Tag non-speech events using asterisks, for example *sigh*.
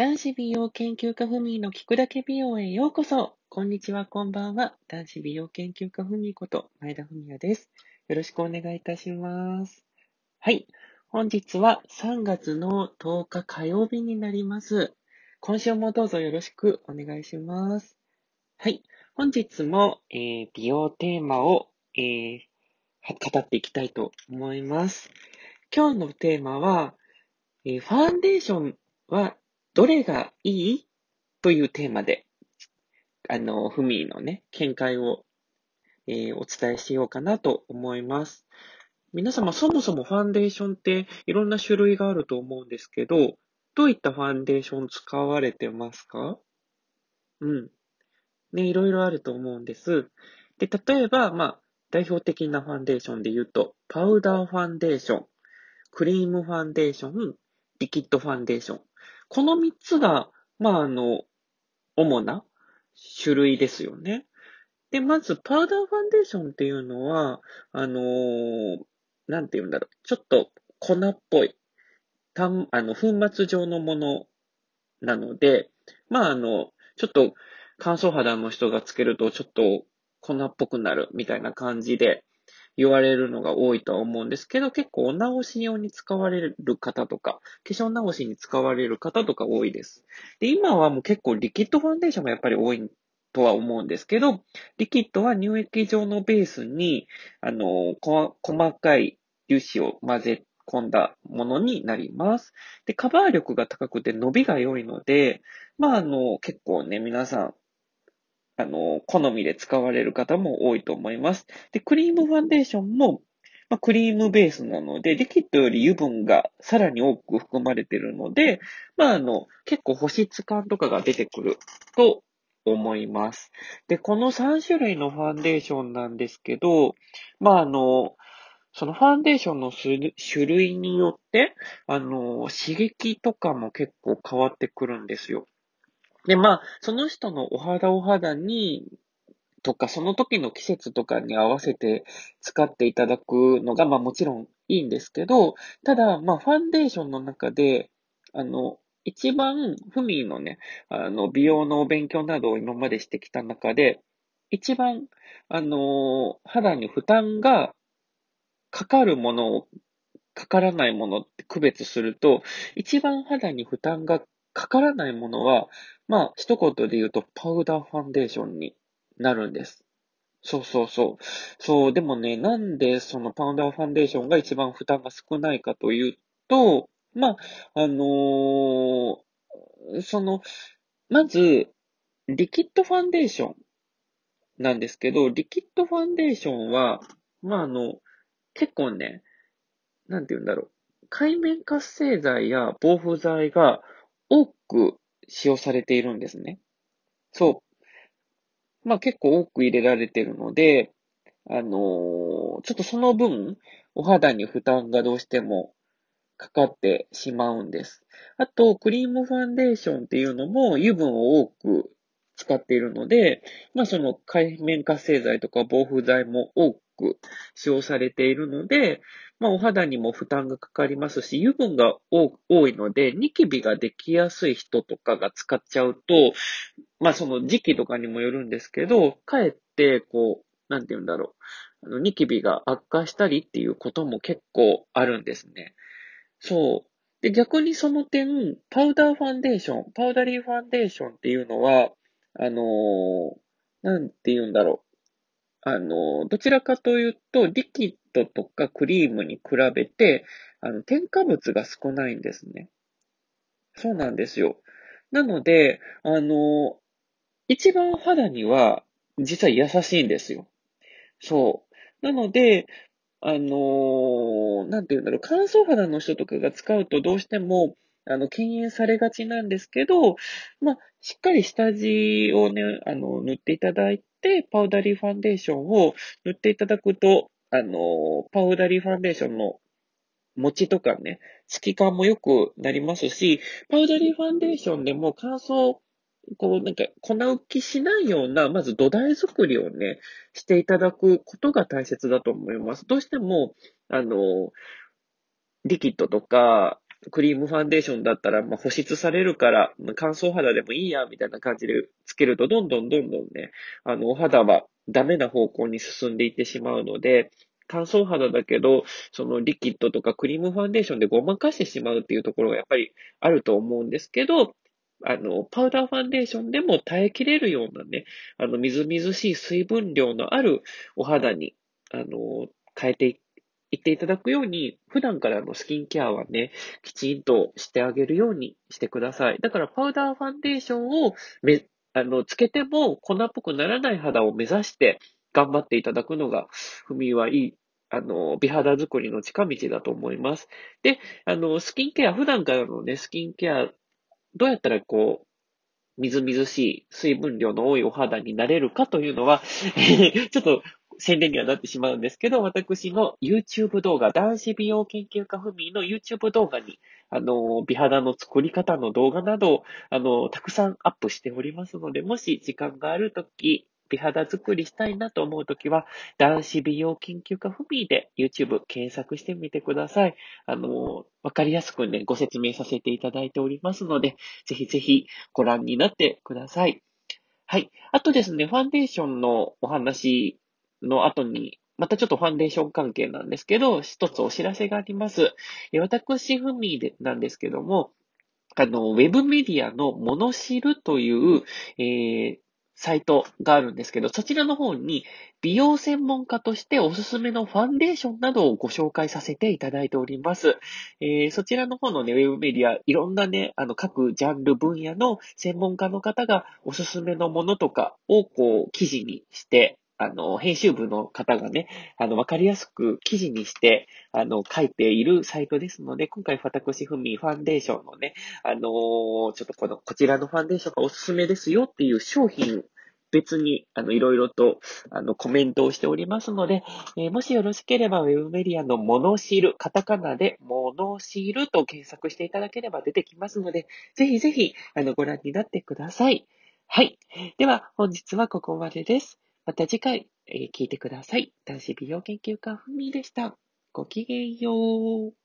男子美容研究家ふみの聞くだけ美容へようこそ。こんにちは、こんばんは。男子美容研究家ふみこと前田文也です。よろしくお願いいたします。はい。本日は3月の10日火曜日になります。今週もどうぞよろしくお願いします。はい。本日も、えー、美容テーマを、えー、語っていきたいと思います。今日のテーマは、えー、ファンデーションはどれがいい？というテーマで、あの、ふみのね、見解を、えー、お伝えしようかなと思います。皆様、そもそもファンデーションっていろんな種類があると思うんですけど、どういったファンデーション使われてますか？うん。ね、いろいろあると思うんです。で、例えば、まあ、代表的なファンデーションで言うと、パウダーファンデーション、クリームファンデーション、リキッドファンデーション。この3つが、まあ、あの、主な種類ですよね。で、まず、パウダーファンデーションっていうのは、あのー、なんて言うんだろう。ちょっと粉っぽい、たん、あの、粉末状のものなので、まあ、あの、ちょっと乾燥肌の人がつけるとちょっと粉っぽくなるみたいな感じで、言われるのが多いとは思うんですけど、結構お直し用に使われる方とか、化粧直しに使われる方とか多いです。で、今はもう結構リキッドファンデーションがやっぱり多いとは思うんですけど、リキッドは乳液状のベースに、あの、細かい粒子を混ぜ込んだものになります。で、カバー力が高くて伸びが良いので、まあ、あの、結構ね、皆さん、あの、好みで使われる方も多いと思います。で、クリームファンデーションも、まあ、クリームベースなので、リキッドより油分がさらに多く含まれているので、まあ、あの、結構保湿感とかが出てくると思います。で、この3種類のファンデーションなんですけど、まあ、あの、そのファンデーションの種類によって、あの、刺激とかも結構変わってくるんですよ。で、まあ、その人のお肌お肌に、とか、その時の季節とかに合わせて使っていただくのが、まあもちろんいいんですけど、ただ、まあファンデーションの中で、あの、一番、フミーのね、あの、美容のお勉強などを今までしてきた中で、一番、あの、肌に負担がかかるものを、かからないものって区別すると、一番肌に負担がかからないものは、まあ、一言で言うと、パウダーファンデーションになるんです。そうそうそう。そう、でもね、なんでそのパウダーファンデーションが一番負担が少ないかというと、まあ、あのー、その、まず、リキッドファンデーションなんですけど、リキッドファンデーションは、まあ、あの、結構ね、なんて言うんだろう。海面活性剤や防腐剤が多く使用されているんですね。そう。まあ結構多く入れられているので、あのー、ちょっとその分、お肌に負担がどうしてもかかってしまうんです。あと、クリームファンデーションっていうのも油分を多く使っているので、まあその海面活性剤とか防腐剤も多く使用されているので、まあ、お肌にも負担がかかりますし、油分が多いので、ニキビができやすい人とかが使っちゃうと、まあ、その時期とかにもよるんですけど、かえって、こう、なんて言うんだろう。あの、ニキビが悪化したりっていうことも結構あるんですね。そう。で、逆にその点、パウダーファンデーション、パウダリーファンデーションっていうのは、あのー、なんて言うんだろう。あの、どちらかというと、リキッドとかクリームに比べて、あの、添加物が少ないんですね。そうなんですよ。なので、あの、一番肌には、実は優しいんですよ。そう。なので、あのなんて言うんだろう、乾燥肌の人とかが使うとどうしても、あの、敬遠されがちなんですけど、まあ、しっかり下地をね、あの、塗っていただいて、パウダリーファンデーションを塗っていただくと、あの、パウダリーファンデーションの持ちとかね、透き感も良くなりますし、パウダリーファンデーションでも乾燥、こう、なんか、粉浮きしないような、まず土台作りをね、していただくことが大切だと思います。どうしても、あの、リキッドとか、クリームファンデーションだったら、まあ、保湿されるから、乾燥肌でもいいや、みたいな感じでつけると、どんどんどんどんね、あの、お肌はダメな方向に進んでいってしまうので、乾燥肌だけど、そのリキッドとかクリームファンデーションでごまかしてしまうっていうところがやっぱりあると思うんですけど、あの、パウダーファンデーションでも耐えきれるようなね、あの、みずみずしい水分量のあるお肌に、あの、変えていって言っていただくように、普段からのスキンケアはね、きちんとしてあげるようにしてください。だから、パウダーファンデーションをめ、あの、つけても粉っぽくならない肌を目指して頑張っていただくのが、ふみはいいあの、美肌作りの近道だと思います。で、あの、スキンケア、普段からのね、スキンケアどうやったらこう、みずみずしい水分量の多いお肌になれるかというのは *laughs* ちょっと宣伝にはなってしまうんですけど、私の YouTube 動画、男子美容研究家ふみの YouTube 動画に、あの、美肌の作り方の動画など、あの、たくさんアップしておりますので、もし時間があるとき、美肌作りしたいなと思うときは、男子美容研究家フミーで YouTube 検索してみてください。あの、わかりやすくね、ご説明させていただいておりますので、ぜひぜひご覧になってください。はい。あとですね、ファンデーションのお話の後に、またちょっとファンデーション関係なんですけど、一つお知らせがあります。私、フミーでなんですけども、あの、ウェブメディアのモノシルという、えー、サイトがあるんですけど、そちらの方に美容専門家としておすすめのファンデーションなどをご紹介させていただいております。えー、そちらの方のね、ウェブメディア、いろんなね、あの、各ジャンル分野の専門家の方がおすすめのものとかをこう、記事にして、あの、編集部の方がね、あの、わかりやすく記事にして、あの、書いているサイトですので、今回、私ふみファンデーションのね、あの、ちょっとこの、こちらのファンデーションがおすすめですよっていう商品別に、あの、いろいろと、あの、コメントをしておりますので、えー、もしよろしければ、ウェブメディアのモノシール、カタカナでモノシールと検索していただければ出てきますので、ぜひぜひ、あの、ご覧になってください。はい。では、本日はここまでです。また次回、えー、聞いてください。男子美容研究家ふみでした。ごきげんよう。